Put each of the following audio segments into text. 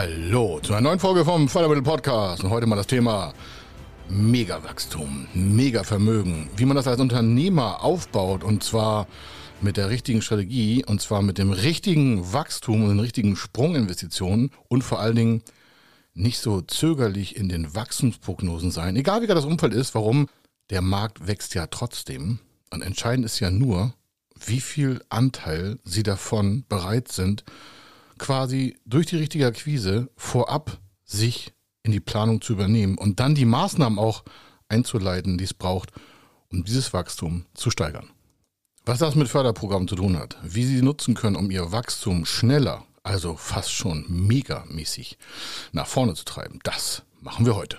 Hallo zu einer neuen Folge vom Fördermittel Podcast. Und heute mal das Thema Megawachstum, Megavermögen, wie man das als Unternehmer aufbaut und zwar mit der richtigen Strategie und zwar mit dem richtigen Wachstum und den richtigen Sprunginvestitionen und vor allen Dingen nicht so zögerlich in den Wachstumsprognosen sein, egal wie das Umfeld ist, warum der Markt wächst ja trotzdem. Und entscheidend ist ja nur, wie viel Anteil sie davon bereit sind, quasi durch die richtige Akquise vorab sich in die Planung zu übernehmen und dann die Maßnahmen auch einzuleiten, die es braucht, um dieses Wachstum zu steigern. Was das mit Förderprogrammen zu tun hat, wie sie nutzen können, um ihr Wachstum schneller, also fast schon megamäßig nach vorne zu treiben, das machen wir heute.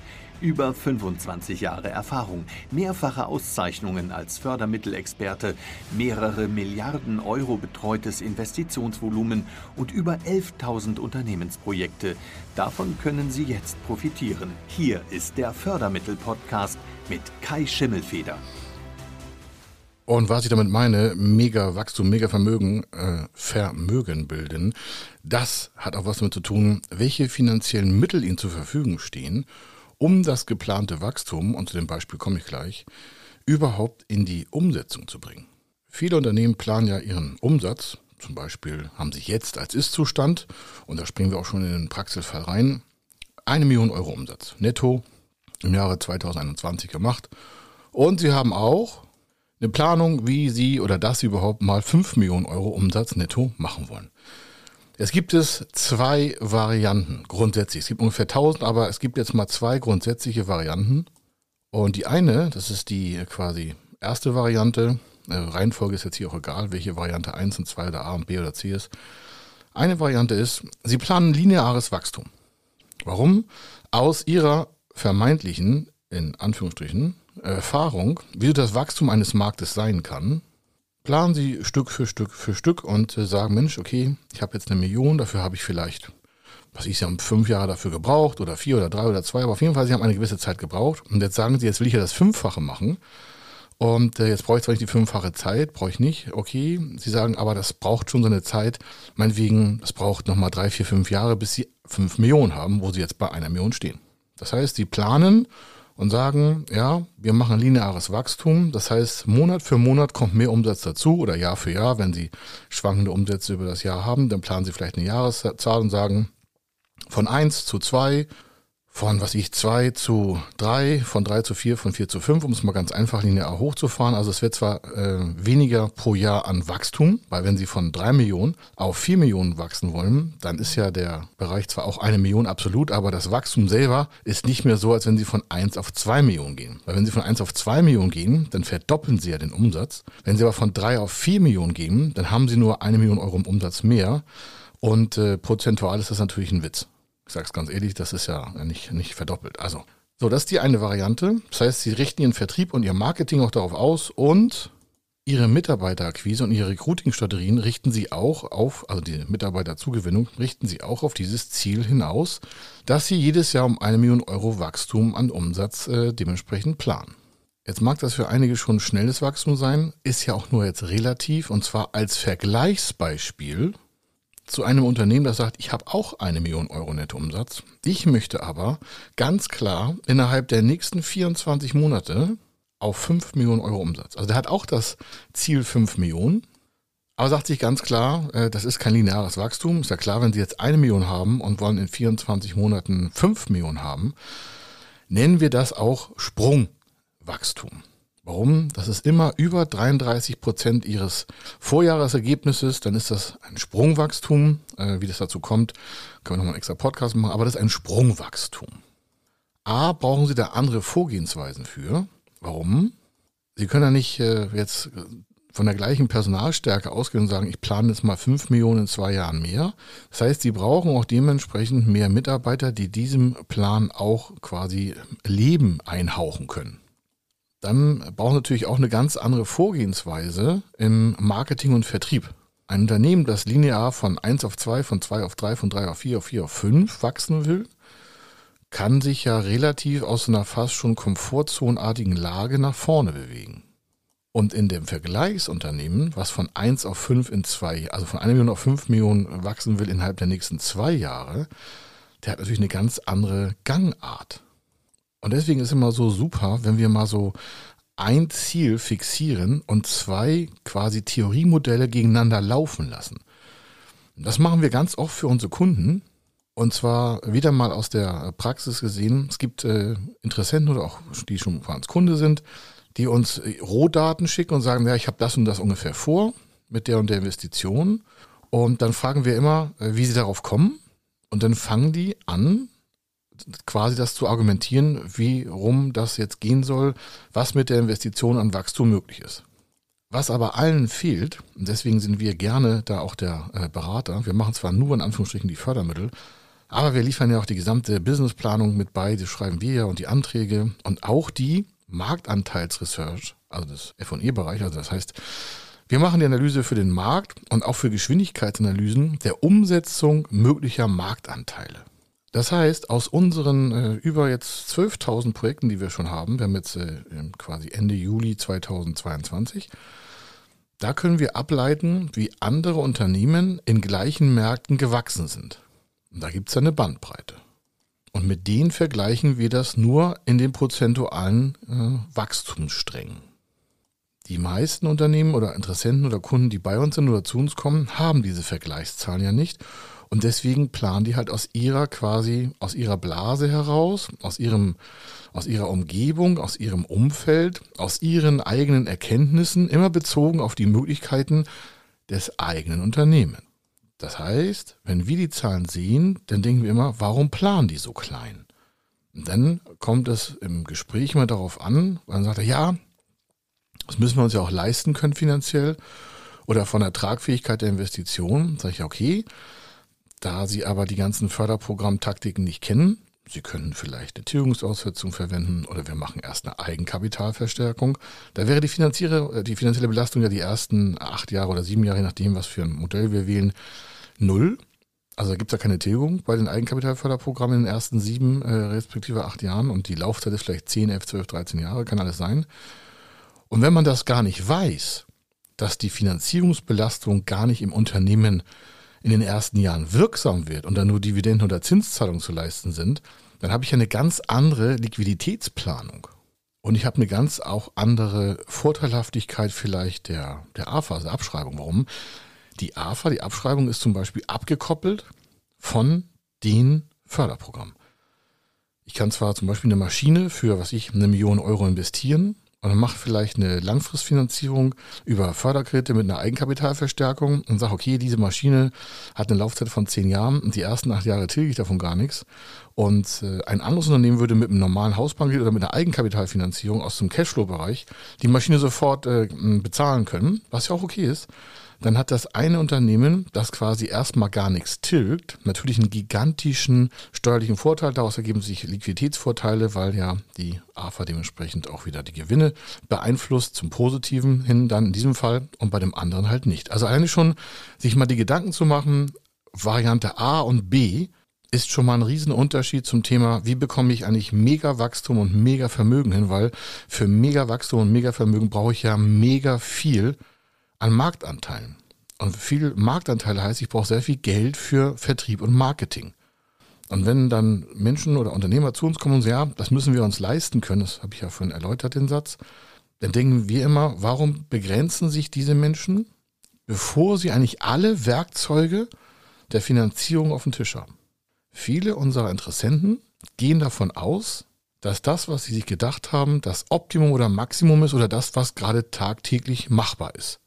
Über 25 Jahre Erfahrung, mehrfache Auszeichnungen als Fördermittelexperte, mehrere Milliarden Euro betreutes Investitionsvolumen und über 11.000 Unternehmensprojekte. Davon können Sie jetzt profitieren. Hier ist der Fördermittel-Podcast mit Kai Schimmelfeder. Und was ich damit meine, mega Wachstum, mega Vermögen, äh, Vermögen bilden, das hat auch was damit zu tun, welche finanziellen Mittel Ihnen zur Verfügung stehen um das geplante Wachstum, und zu dem Beispiel komme ich gleich, überhaupt in die Umsetzung zu bringen. Viele Unternehmen planen ja ihren Umsatz, zum Beispiel haben sie jetzt als Ist-Zustand, und da springen wir auch schon in den Praxisfall rein, eine Million Euro Umsatz netto im Jahre 2021 gemacht. Und sie haben auch eine Planung, wie sie oder dass sie überhaupt mal fünf Millionen Euro Umsatz netto machen wollen. Es gibt es zwei Varianten grundsätzlich. Es gibt ungefähr 1000, aber es gibt jetzt mal zwei grundsätzliche Varianten. Und die eine, das ist die quasi erste Variante. Äh, Reihenfolge ist jetzt hier auch egal, welche Variante 1 und 2 oder A und B oder C ist. Eine Variante ist, Sie planen lineares Wachstum. Warum? Aus Ihrer vermeintlichen, in Anführungsstrichen, Erfahrung, wie das Wachstum eines Marktes sein kann, planen Sie Stück für Stück für Stück und äh, sagen, Mensch, okay, ich habe jetzt eine Million, dafür habe ich vielleicht, was ich, Sie haben fünf Jahre dafür gebraucht oder vier oder drei oder zwei, aber auf jeden Fall, Sie haben eine gewisse Zeit gebraucht. Und jetzt sagen Sie, jetzt will ich ja das Fünffache machen. Und äh, jetzt brauche ich zwar nicht die fünffache Zeit, brauche ich nicht, okay, Sie sagen, aber das braucht schon so eine Zeit, meinetwegen, das braucht nochmal drei, vier, fünf Jahre, bis Sie fünf Millionen haben, wo Sie jetzt bei einer Million stehen. Das heißt, Sie planen und sagen, ja, wir machen lineares Wachstum. Das heißt, Monat für Monat kommt mehr Umsatz dazu oder Jahr für Jahr. Wenn Sie schwankende Umsätze über das Jahr haben, dann planen Sie vielleicht eine Jahreszahl und sagen, von eins zu zwei von, was ich, zwei zu drei, von drei zu vier, von vier zu fünf, um es mal ganz einfach linear hochzufahren. Also es wird zwar äh, weniger pro Jahr an Wachstum, weil wenn Sie von drei Millionen auf vier Millionen wachsen wollen, dann ist ja der Bereich zwar auch eine Million absolut, aber das Wachstum selber ist nicht mehr so, als wenn Sie von eins auf zwei Millionen gehen. Weil wenn Sie von eins auf zwei Millionen gehen, dann verdoppeln Sie ja den Umsatz. Wenn Sie aber von drei auf vier Millionen gehen, dann haben Sie nur eine Million Euro im Umsatz mehr. Und äh, prozentual ist das natürlich ein Witz. Ich sage es ganz ehrlich, das ist ja nicht, nicht verdoppelt. Also, so, das ist die eine Variante. Das heißt, sie richten ihren Vertrieb und ihr Marketing auch darauf aus und ihre Mitarbeiterakquise und ihre Recruiting-Strategien richten sie auch auf, also die Mitarbeiterzugewinnung, richten sie auch auf dieses Ziel hinaus, dass sie jedes Jahr um eine Million Euro Wachstum an Umsatz äh, dementsprechend planen. Jetzt mag das für einige schon schnelles Wachstum sein, ist ja auch nur jetzt relativ und zwar als Vergleichsbeispiel zu einem Unternehmen, das sagt, ich habe auch eine Million Euro Nettoumsatz. Ich möchte aber ganz klar innerhalb der nächsten 24 Monate auf 5 Millionen Euro Umsatz. Also der hat auch das Ziel 5 Millionen, aber sagt sich ganz klar, äh, das ist kein lineares Wachstum. Ist ja klar, wenn Sie jetzt eine Million haben und wollen in 24 Monaten 5 Millionen haben, nennen wir das auch Sprungwachstum. Warum? Das ist immer über 33 Prozent ihres Vorjahresergebnisses. Dann ist das ein Sprungwachstum. Äh, wie das dazu kommt, können wir nochmal einen extra Podcast machen. Aber das ist ein Sprungwachstum. A, brauchen Sie da andere Vorgehensweisen für. Warum? Sie können ja nicht äh, jetzt von der gleichen Personalstärke ausgehen und sagen, ich plane jetzt mal 5 Millionen in zwei Jahren mehr. Das heißt, sie brauchen auch dementsprechend mehr Mitarbeiter, die diesem Plan auch quasi Leben einhauchen können. Dann braucht natürlich auch eine ganz andere Vorgehensweise im Marketing und Vertrieb. Ein Unternehmen, das linear von 1 auf 2, von 2 auf 3, von 3 auf 4, auf 4 auf 5 wachsen will, kann sich ja relativ aus einer fast schon komfortzonenartigen Lage nach vorne bewegen. Und in dem Vergleichsunternehmen, was von 1 auf 5 in zwei, also von 1 Million auf 5 Millionen wachsen will innerhalb der nächsten zwei Jahre, der hat natürlich eine ganz andere Gangart. Und deswegen ist immer so super, wenn wir mal so ein Ziel fixieren und zwei quasi Theoriemodelle gegeneinander laufen lassen. Das machen wir ganz oft für unsere Kunden. Und zwar wieder mal aus der Praxis gesehen. Es gibt äh, Interessenten oder auch die schon bei uns Kunde sind, die uns äh, Rohdaten schicken und sagen, ja, ich habe das und das ungefähr vor mit der und der Investition. Und dann fragen wir immer, äh, wie sie darauf kommen. Und dann fangen die an, quasi das zu argumentieren, wie rum das jetzt gehen soll, was mit der Investition an Wachstum möglich ist. Was aber allen fehlt, und deswegen sind wir gerne da auch der äh, Berater, wir machen zwar nur in Anführungsstrichen die Fördermittel, aber wir liefern ja auch die gesamte Businessplanung mit bei, das schreiben wir ja und die Anträge und auch die Marktanteilsresearch, also das F&E-Bereich, also das heißt, wir machen die Analyse für den Markt und auch für Geschwindigkeitsanalysen der Umsetzung möglicher Marktanteile. Das heißt, aus unseren äh, über jetzt 12.000 Projekten, die wir schon haben, wir haben jetzt äh, quasi Ende Juli 2022, da können wir ableiten, wie andere Unternehmen in gleichen Märkten gewachsen sind. Und da gibt es eine Bandbreite. Und mit denen vergleichen wir das nur in den prozentualen äh, Wachstumssträngen. Die meisten Unternehmen oder Interessenten oder Kunden, die bei uns sind oder zu uns kommen, haben diese Vergleichszahlen ja nicht. Und deswegen planen die halt aus ihrer quasi, aus ihrer Blase heraus, aus ihrem, aus ihrer Umgebung, aus ihrem Umfeld, aus ihren eigenen Erkenntnissen, immer bezogen auf die Möglichkeiten des eigenen Unternehmens. Das heißt, wenn wir die Zahlen sehen, dann denken wir immer, warum planen die so klein? Und dann kommt es im Gespräch immer darauf an, man sagt, ja, das müssen wir uns ja auch leisten können finanziell oder von der Tragfähigkeit der Investition. Sage ich, okay, da Sie aber die ganzen Förderprogrammtaktiken nicht kennen, Sie können vielleicht eine Tilgungsaussetzung verwenden oder wir machen erst eine Eigenkapitalverstärkung. Da wäre die, finanzielle, die finanzielle Belastung ja die ersten acht Jahre oder sieben Jahre, je nachdem, was für ein Modell wir wählen, null. Also da gibt es ja keine Tilgung bei den Eigenkapitalförderprogrammen in den ersten sieben äh, respektive acht Jahren und die Laufzeit ist vielleicht 10, 11, 12, 13 Jahre, kann alles sein. Und wenn man das gar nicht weiß, dass die Finanzierungsbelastung gar nicht im Unternehmen in den ersten Jahren wirksam wird und dann nur Dividenden oder Zinszahlungen zu leisten sind, dann habe ich eine ganz andere Liquiditätsplanung. Und ich habe eine ganz auch andere Vorteilhaftigkeit vielleicht der, der AFA, also Abschreibung. Warum? Die AFA, die Abschreibung ist zum Beispiel abgekoppelt von den Förderprogrammen. Ich kann zwar zum Beispiel eine Maschine für, was ich, eine Million Euro investieren und dann mache vielleicht eine Langfristfinanzierung über Förderkredite mit einer Eigenkapitalverstärkung und sage, okay, diese Maschine hat eine Laufzeit von zehn Jahren und die ersten acht Jahre tilge ich davon gar nichts. Und äh, ein anderes Unternehmen würde mit einem normalen Hausbankkredit oder mit einer Eigenkapitalfinanzierung aus dem Cashflow-Bereich die Maschine sofort äh, bezahlen können, was ja auch okay ist dann hat das eine Unternehmen, das quasi erstmal gar nichts tilgt, natürlich einen gigantischen steuerlichen Vorteil. Daraus ergeben sich Liquiditätsvorteile, weil ja die AFA dementsprechend auch wieder die Gewinne beeinflusst zum Positiven hin, dann in diesem Fall und bei dem anderen halt nicht. Also eigentlich schon sich mal die Gedanken zu machen, Variante A und B ist schon mal ein Riesenunterschied zum Thema, wie bekomme ich eigentlich mega Wachstum und mega Vermögen hin, weil für mega Wachstum und mega Vermögen brauche ich ja mega viel an Marktanteilen. Und viel Marktanteile heißt, ich brauche sehr viel Geld für Vertrieb und Marketing. Und wenn dann Menschen oder Unternehmer zu uns kommen und sagen, ja, das müssen wir uns leisten können, das habe ich ja vorhin erläutert, den Satz, dann denken wir immer, warum begrenzen sich diese Menschen, bevor sie eigentlich alle Werkzeuge der Finanzierung auf dem Tisch haben? Viele unserer Interessenten gehen davon aus, dass das, was sie sich gedacht haben, das Optimum oder Maximum ist oder das, was gerade tagtäglich machbar ist.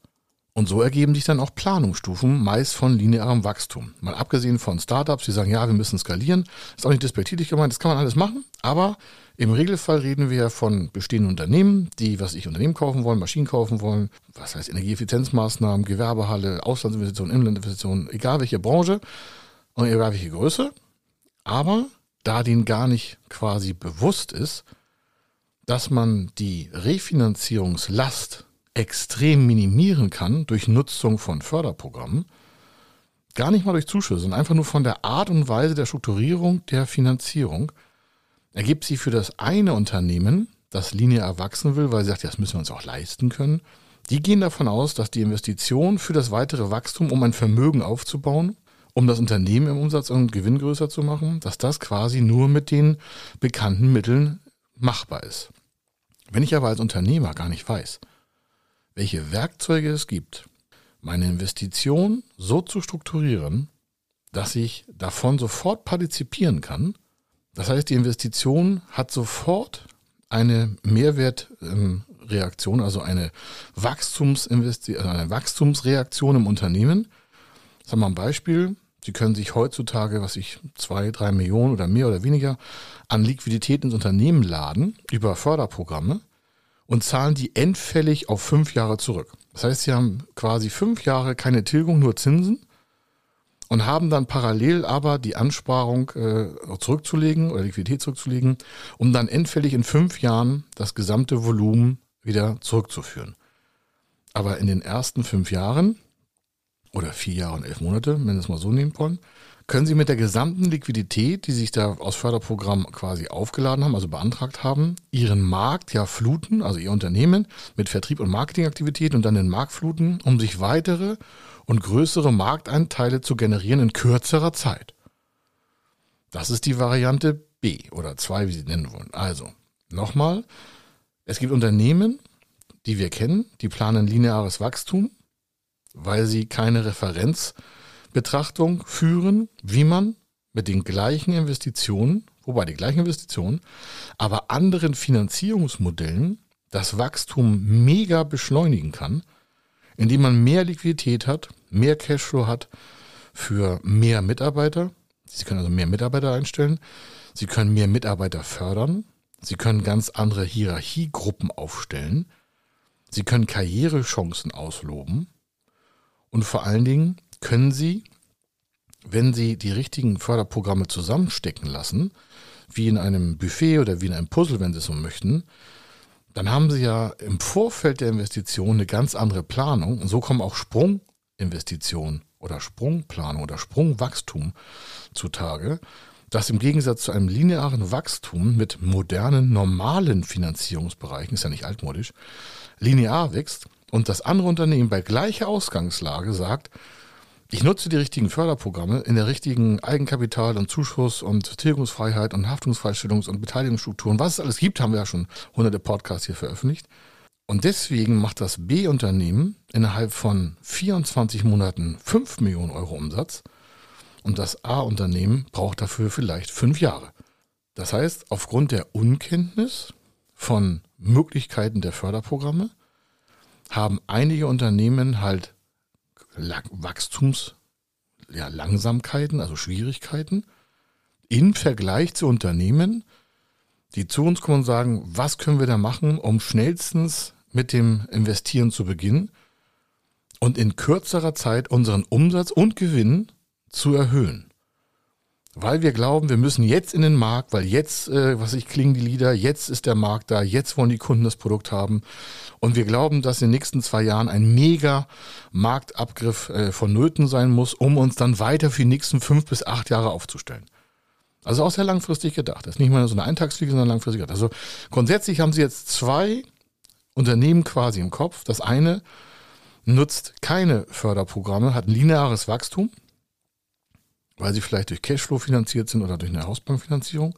Und so ergeben sich dann auch Planungsstufen, meist von linearem Wachstum. Mal abgesehen von Startups, die sagen, ja, wir müssen skalieren. Ist auch nicht despektierlich gemeint, das kann man alles machen. Aber im Regelfall reden wir von bestehenden Unternehmen, die, was ich Unternehmen kaufen wollen, Maschinen kaufen wollen, was heißt Energieeffizienzmaßnahmen, Gewerbehalle, Auslandsinvestitionen, Inlandinvestitionen, egal welche Branche und egal welche Größe. Aber da denen gar nicht quasi bewusst ist, dass man die Refinanzierungslast extrem minimieren kann durch Nutzung von Förderprogrammen. Gar nicht mal durch Zuschüsse, sondern einfach nur von der Art und Weise der Strukturierung der Finanzierung ergibt sich für das eine Unternehmen, das linear wachsen will, weil sie sagt, das müssen wir uns auch leisten können. Die gehen davon aus, dass die Investition für das weitere Wachstum, um ein Vermögen aufzubauen, um das Unternehmen im Umsatz und Gewinn größer zu machen, dass das quasi nur mit den bekannten Mitteln machbar ist. Wenn ich aber als Unternehmer gar nicht weiß, welche Werkzeuge es gibt, meine Investition so zu strukturieren, dass ich davon sofort partizipieren kann. Das heißt, die Investition hat sofort eine Mehrwertreaktion, also eine, also eine Wachstumsreaktion im Unternehmen. Sagen wir mal ein Beispiel. Sie können sich heutzutage, was ich, zwei, drei Millionen oder mehr oder weniger an Liquidität ins Unternehmen laden über Förderprogramme und zahlen die endfällig auf fünf Jahre zurück. Das heißt, sie haben quasi fünf Jahre keine Tilgung, nur Zinsen und haben dann parallel aber die Ansparung äh, zurückzulegen oder Liquidität zurückzulegen, um dann endfällig in fünf Jahren das gesamte Volumen wieder zurückzuführen. Aber in den ersten fünf Jahren oder vier Jahre und elf Monate, wenn wir es mal so nehmen wollen, können Sie mit der gesamten Liquidität, die sich da aus Förderprogramm quasi aufgeladen haben, also beantragt haben, Ihren Markt ja fluten, also Ihr Unternehmen mit Vertrieb und Marketingaktivitäten und dann den Markt fluten, um sich weitere und größere Markteinteile zu generieren in kürzerer Zeit. Das ist die Variante B oder 2, wie Sie nennen wollen. Also, nochmal, es gibt Unternehmen, die wir kennen, die planen lineares Wachstum, weil sie keine Referenz Betrachtung führen, wie man mit den gleichen Investitionen, wobei die gleichen Investitionen, aber anderen Finanzierungsmodellen das Wachstum mega beschleunigen kann, indem man mehr Liquidität hat, mehr Cashflow hat für mehr Mitarbeiter. Sie können also mehr Mitarbeiter einstellen. Sie können mehr Mitarbeiter fördern. Sie können ganz andere Hierarchiegruppen aufstellen. Sie können Karrierechancen ausloben. Und vor allen Dingen können Sie, wenn Sie die richtigen Förderprogramme zusammenstecken lassen, wie in einem Buffet oder wie in einem Puzzle, wenn Sie es so möchten, dann haben Sie ja im Vorfeld der Investition eine ganz andere Planung. Und so kommen auch Sprunginvestitionen oder Sprungplanung oder Sprungwachstum zutage, das im Gegensatz zu einem linearen Wachstum mit modernen, normalen Finanzierungsbereichen, ist ja nicht altmodisch, linear wächst und das andere Unternehmen bei gleicher Ausgangslage sagt, ich nutze die richtigen Förderprogramme in der richtigen Eigenkapital- und Zuschuss- und Tilgungsfreiheit und Haftungsfreistellungs- und Beteiligungsstrukturen. Was es alles gibt, haben wir ja schon hunderte Podcasts hier veröffentlicht. Und deswegen macht das B-Unternehmen innerhalb von 24 Monaten 5 Millionen Euro Umsatz und das A-Unternehmen braucht dafür vielleicht fünf Jahre. Das heißt, aufgrund der Unkenntnis von Möglichkeiten der Förderprogramme haben einige Unternehmen halt Wachstumslangsamkeiten, ja, also Schwierigkeiten im Vergleich zu Unternehmen, die zu uns kommen und sagen, was können wir da machen, um schnellstens mit dem Investieren zu beginnen und in kürzerer Zeit unseren Umsatz und Gewinn zu erhöhen weil wir glauben, wir müssen jetzt in den Markt, weil jetzt, äh, was ich klingen die Lieder, jetzt ist der Markt da, jetzt wollen die Kunden das Produkt haben. Und wir glauben, dass in den nächsten zwei Jahren ein mega Marktabgriff äh, vonnöten sein muss, um uns dann weiter für die nächsten fünf bis acht Jahre aufzustellen. Also auch sehr langfristig gedacht. Das ist nicht mal so eine Eintagsfliege, sondern langfristig gedacht. Also grundsätzlich haben Sie jetzt zwei Unternehmen quasi im Kopf. Das eine nutzt keine Förderprogramme, hat ein lineares Wachstum weil sie vielleicht durch Cashflow finanziert sind oder durch eine Hausbankfinanzierung.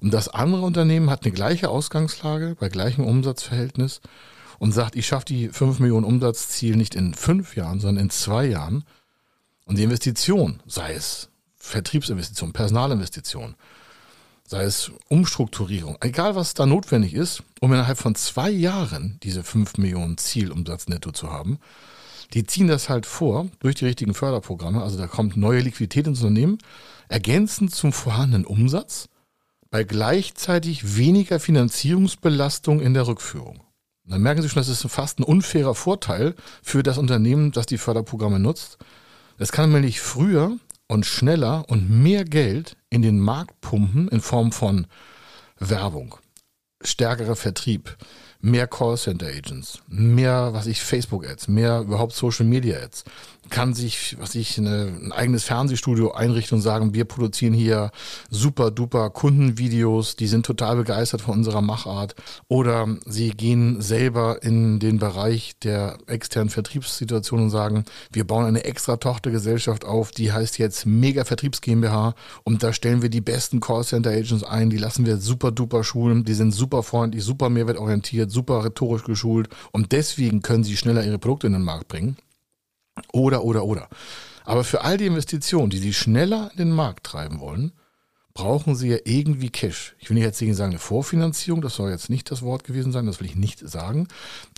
Und das andere Unternehmen hat eine gleiche Ausgangslage bei gleichem Umsatzverhältnis und sagt, ich schaffe die 5 Millionen Umsatzziel nicht in fünf Jahren, sondern in zwei Jahren. Und die Investition, sei es Vertriebsinvestition, Personalinvestition, sei es Umstrukturierung, egal was da notwendig ist, um innerhalb von zwei Jahren diese 5 Millionen Zielumsatz netto zu haben, Die ziehen das halt vor durch die richtigen Förderprogramme. Also da kommt neue Liquidität ins Unternehmen, ergänzend zum vorhandenen Umsatz, bei gleichzeitig weniger Finanzierungsbelastung in der Rückführung. Und dann merken Sie schon, das ist fast ein unfairer Vorteil für das Unternehmen, das die Förderprogramme nutzt. Es kann nämlich früher und schneller und mehr Geld in den Markt pumpen in Form von Werbung, stärkerer Vertrieb, mehr Callcenter Agents, mehr, was ich, Facebook Ads, mehr überhaupt Social Media Ads, kann sich, was ich, eine, ein eigenes Fernsehstudio einrichten und sagen, wir produzieren hier super duper Kundenvideos, die sind total begeistert von unserer Machart. Oder sie gehen selber in den Bereich der externen Vertriebssituation und sagen, wir bauen eine extra Tochtergesellschaft auf, die heißt jetzt Mega Vertriebs GmbH und da stellen wir die besten Callcenter Agents ein, die lassen wir super duper schulen, die sind super freundlich, super mehrwertorientiert, super rhetorisch geschult und deswegen können sie schneller ihre Produkte in den Markt bringen. Oder, oder, oder. Aber für all die Investitionen, die Sie schneller in den Markt treiben wollen, brauchen Sie ja irgendwie Cash. Ich will nicht jetzt sagen eine Vorfinanzierung, das soll jetzt nicht das Wort gewesen sein, das will ich nicht sagen.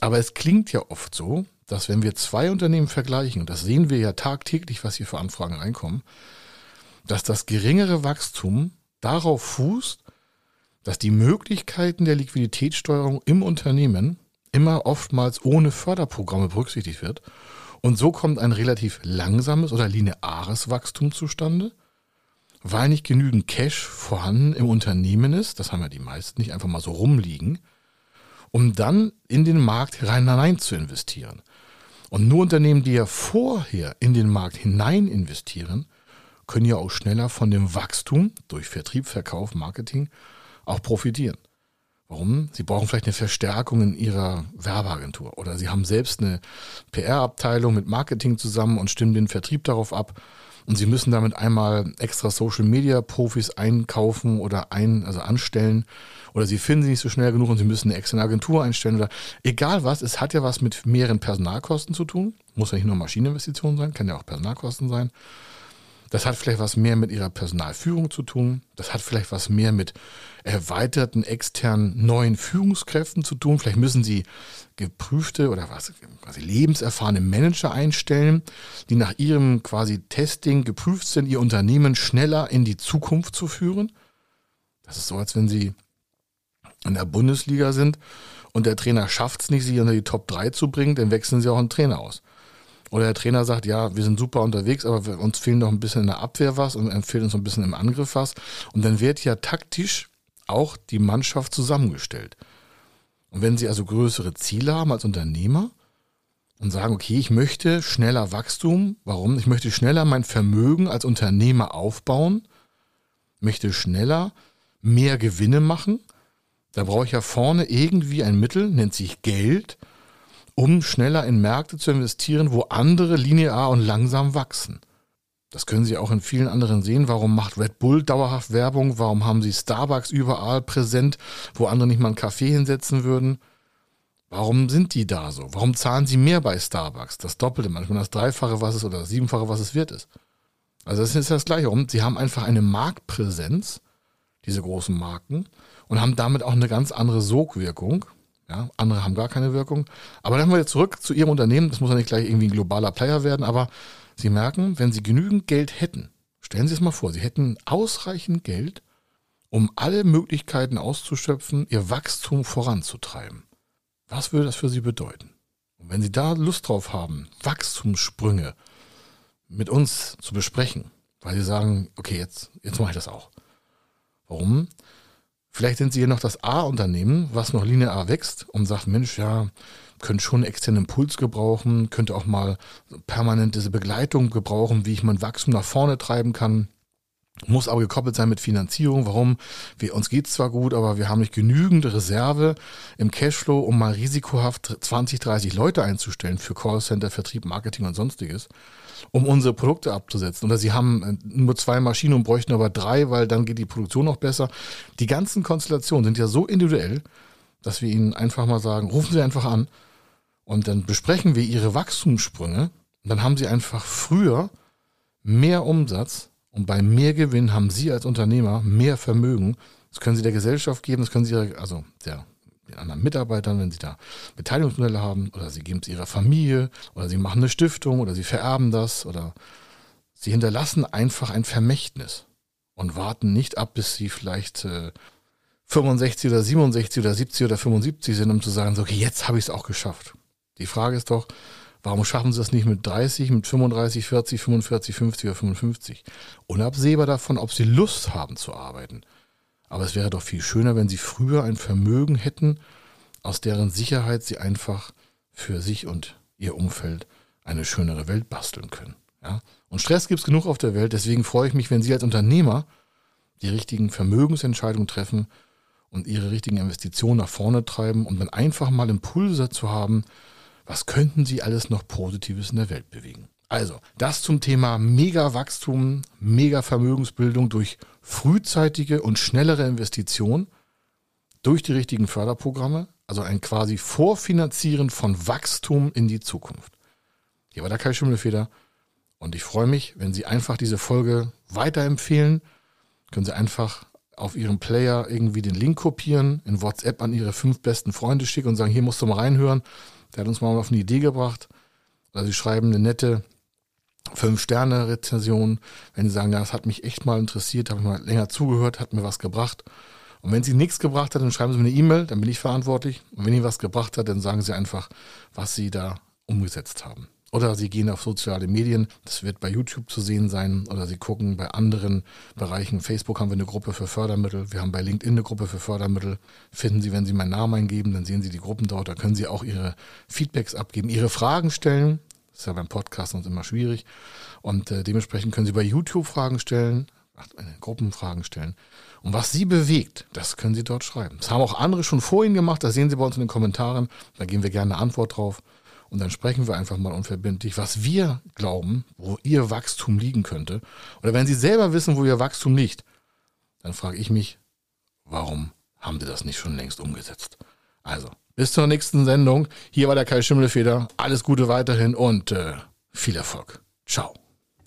Aber es klingt ja oft so, dass wenn wir zwei Unternehmen vergleichen, und das sehen wir ja tagtäglich, was hier für Anfragen reinkommen, dass das geringere Wachstum darauf fußt, dass die Möglichkeiten der Liquiditätssteuerung im Unternehmen immer oftmals ohne Förderprogramme berücksichtigt wird und so kommt ein relativ langsames oder lineares Wachstum zustande, weil nicht genügend Cash vorhanden im Unternehmen ist, das haben ja die meisten nicht einfach mal so rumliegen, um dann in den Markt hinein zu investieren. Und nur Unternehmen, die ja vorher in den Markt hinein investieren, können ja auch schneller von dem Wachstum durch Vertrieb, Verkauf, Marketing auch profitieren. Warum? Sie brauchen vielleicht eine Verstärkung in Ihrer Werbeagentur oder Sie haben selbst eine PR-Abteilung mit Marketing zusammen und stimmen den Vertrieb darauf ab. Und Sie müssen damit einmal extra Social Media Profis einkaufen oder ein, also anstellen. Oder Sie finden sie nicht so schnell genug und Sie müssen eine externe Agentur einstellen oder egal was. Es hat ja was mit mehreren Personalkosten zu tun. Muss ja nicht nur Maschineninvestitionen sein, kann ja auch Personalkosten sein. Das hat vielleicht was mehr mit ihrer Personalführung zu tun. Das hat vielleicht was mehr mit erweiterten externen neuen Führungskräften zu tun. Vielleicht müssen sie geprüfte oder was quasi lebenserfahrene Manager einstellen, die nach ihrem quasi Testing geprüft sind, ihr Unternehmen schneller in die Zukunft zu führen. Das ist so, als wenn sie in der Bundesliga sind und der Trainer schafft es nicht, sie unter die Top 3 zu bringen, dann wechseln sie auch einen Trainer aus. Oder der Trainer sagt, ja, wir sind super unterwegs, aber uns fehlt noch ein bisschen in der Abwehr was und fehlt uns ein bisschen im Angriff was. Und dann wird ja taktisch auch die Mannschaft zusammengestellt. Und wenn Sie also größere Ziele haben als Unternehmer und sagen, okay, ich möchte schneller Wachstum, warum? Ich möchte schneller mein Vermögen als Unternehmer aufbauen, möchte schneller mehr Gewinne machen, da brauche ich ja vorne irgendwie ein Mittel, nennt sich Geld, um schneller in Märkte zu investieren, wo andere linear und langsam wachsen. Das können Sie auch in vielen anderen sehen. Warum macht Red Bull dauerhaft Werbung? Warum haben Sie Starbucks überall präsent, wo andere nicht mal einen Kaffee hinsetzen würden? Warum sind die da so? Warum zahlen Sie mehr bei Starbucks? Das Doppelte, manchmal das Dreifache, was es oder das Siebenfache, was es wert ist. Also das ist das Gleiche. Sie haben einfach eine Marktpräsenz, diese großen Marken, und haben damit auch eine ganz andere Sogwirkung. Ja, andere haben gar keine Wirkung. Aber dann wir jetzt zurück zu Ihrem Unternehmen. Das muss ja nicht gleich irgendwie ein globaler Player werden, aber Sie merken, wenn Sie genügend Geld hätten, stellen Sie es mal vor, Sie hätten ausreichend Geld, um alle Möglichkeiten auszuschöpfen, Ihr Wachstum voranzutreiben. Was würde das für Sie bedeuten? Und wenn Sie da Lust drauf haben, Wachstumssprünge mit uns zu besprechen, weil Sie sagen, okay, jetzt, jetzt mache ich das auch. Warum? Vielleicht sind Sie hier noch das A-Unternehmen, was noch linear wächst und sagt, Mensch, ja, könnte schon einen externen Impuls gebrauchen, könnte auch mal permanent diese Begleitung gebrauchen, wie ich mein Wachstum nach vorne treiben kann. Muss aber gekoppelt sein mit Finanzierung. Warum? Wir, uns geht's zwar gut, aber wir haben nicht genügend Reserve im Cashflow, um mal risikohaft 20, 30 Leute einzustellen für Callcenter, Vertrieb, Marketing und sonstiges um unsere Produkte abzusetzen. Oder sie haben äh, nur zwei Maschinen und bräuchten aber drei, weil dann geht die Produktion noch besser. Die ganzen Konstellationen sind ja so individuell, dass wir ihnen einfach mal sagen, rufen Sie einfach an und dann besprechen wir Ihre Wachstumssprünge. Und dann haben Sie einfach früher mehr Umsatz und bei mehr Gewinn haben Sie als Unternehmer mehr Vermögen. Das können Sie der Gesellschaft geben, das können Sie, also der den anderen Mitarbeitern, wenn sie da Beteiligungsmodelle haben, oder sie geben es ihrer Familie, oder sie machen eine Stiftung, oder sie vererben das, oder sie hinterlassen einfach ein Vermächtnis und warten nicht ab, bis sie vielleicht äh, 65 oder 67 oder 70 oder 75 sind, um zu sagen, so, okay, jetzt habe ich es auch geschafft. Die Frage ist doch, warum schaffen sie es nicht mit 30, mit 35, 40, 45, 50 oder 55? Unabsehbar davon, ob sie Lust haben zu arbeiten. Aber es wäre doch viel schöner, wenn sie früher ein Vermögen hätten, aus deren Sicherheit sie einfach für sich und ihr Umfeld eine schönere Welt basteln können. Ja? Und Stress gibt es genug auf der Welt, deswegen freue ich mich, wenn Sie als Unternehmer die richtigen Vermögensentscheidungen treffen und ihre richtigen Investitionen nach vorne treiben und dann einfach mal Impulse zu haben, was könnten sie alles noch Positives in der Welt bewegen. Also, das zum Thema Mega-Wachstum, Mega-Vermögensbildung durch frühzeitige und schnellere Investitionen durch die richtigen Förderprogramme, also ein quasi Vorfinanzieren von Wachstum in die Zukunft. Hier war der Kai Schimmelfeder und ich freue mich, wenn Sie einfach diese Folge weiterempfehlen. Können Sie einfach auf Ihrem Player irgendwie den Link kopieren, in WhatsApp an Ihre fünf besten Freunde schicken und sagen, hier musst du mal reinhören. Der hat uns mal auf eine Idee gebracht. Oder Sie schreiben eine nette Fünf-Sterne-Rezension, wenn Sie sagen, ja, das hat mich echt mal interessiert, habe ich mal länger zugehört, hat mir was gebracht. Und wenn Sie nichts gebracht hat, dann schreiben Sie mir eine E-Mail, dann bin ich verantwortlich. Und wenn Ihnen was gebracht hat, dann sagen Sie einfach, was Sie da umgesetzt haben. Oder Sie gehen auf soziale Medien, das wird bei YouTube zu sehen sein, oder Sie gucken bei anderen Bereichen. Facebook haben wir eine Gruppe für Fördermittel, wir haben bei LinkedIn eine Gruppe für Fördermittel. Finden Sie, wenn Sie meinen Namen eingeben, dann sehen Sie die Gruppen dort, da können Sie auch Ihre Feedbacks abgeben, Ihre Fragen stellen. Das ist ja beim Podcast sonst immer schwierig. Und äh, dementsprechend können Sie bei YouTube Fragen stellen, äh, Gruppenfragen stellen. Und was Sie bewegt, das können Sie dort schreiben. Das haben auch andere schon vor Ihnen gemacht, das sehen Sie bei uns in den Kommentaren. Da geben wir gerne eine Antwort drauf. Und dann sprechen wir einfach mal unverbindlich, was wir glauben, wo ihr Wachstum liegen könnte. Oder wenn Sie selber wissen, wo Ihr Wachstum liegt, dann frage ich mich, warum haben Sie das nicht schon längst umgesetzt? Also, bis zur nächsten Sendung. Hier war der Kai Schimmelfeder. Alles Gute weiterhin und äh, viel Erfolg. Ciao.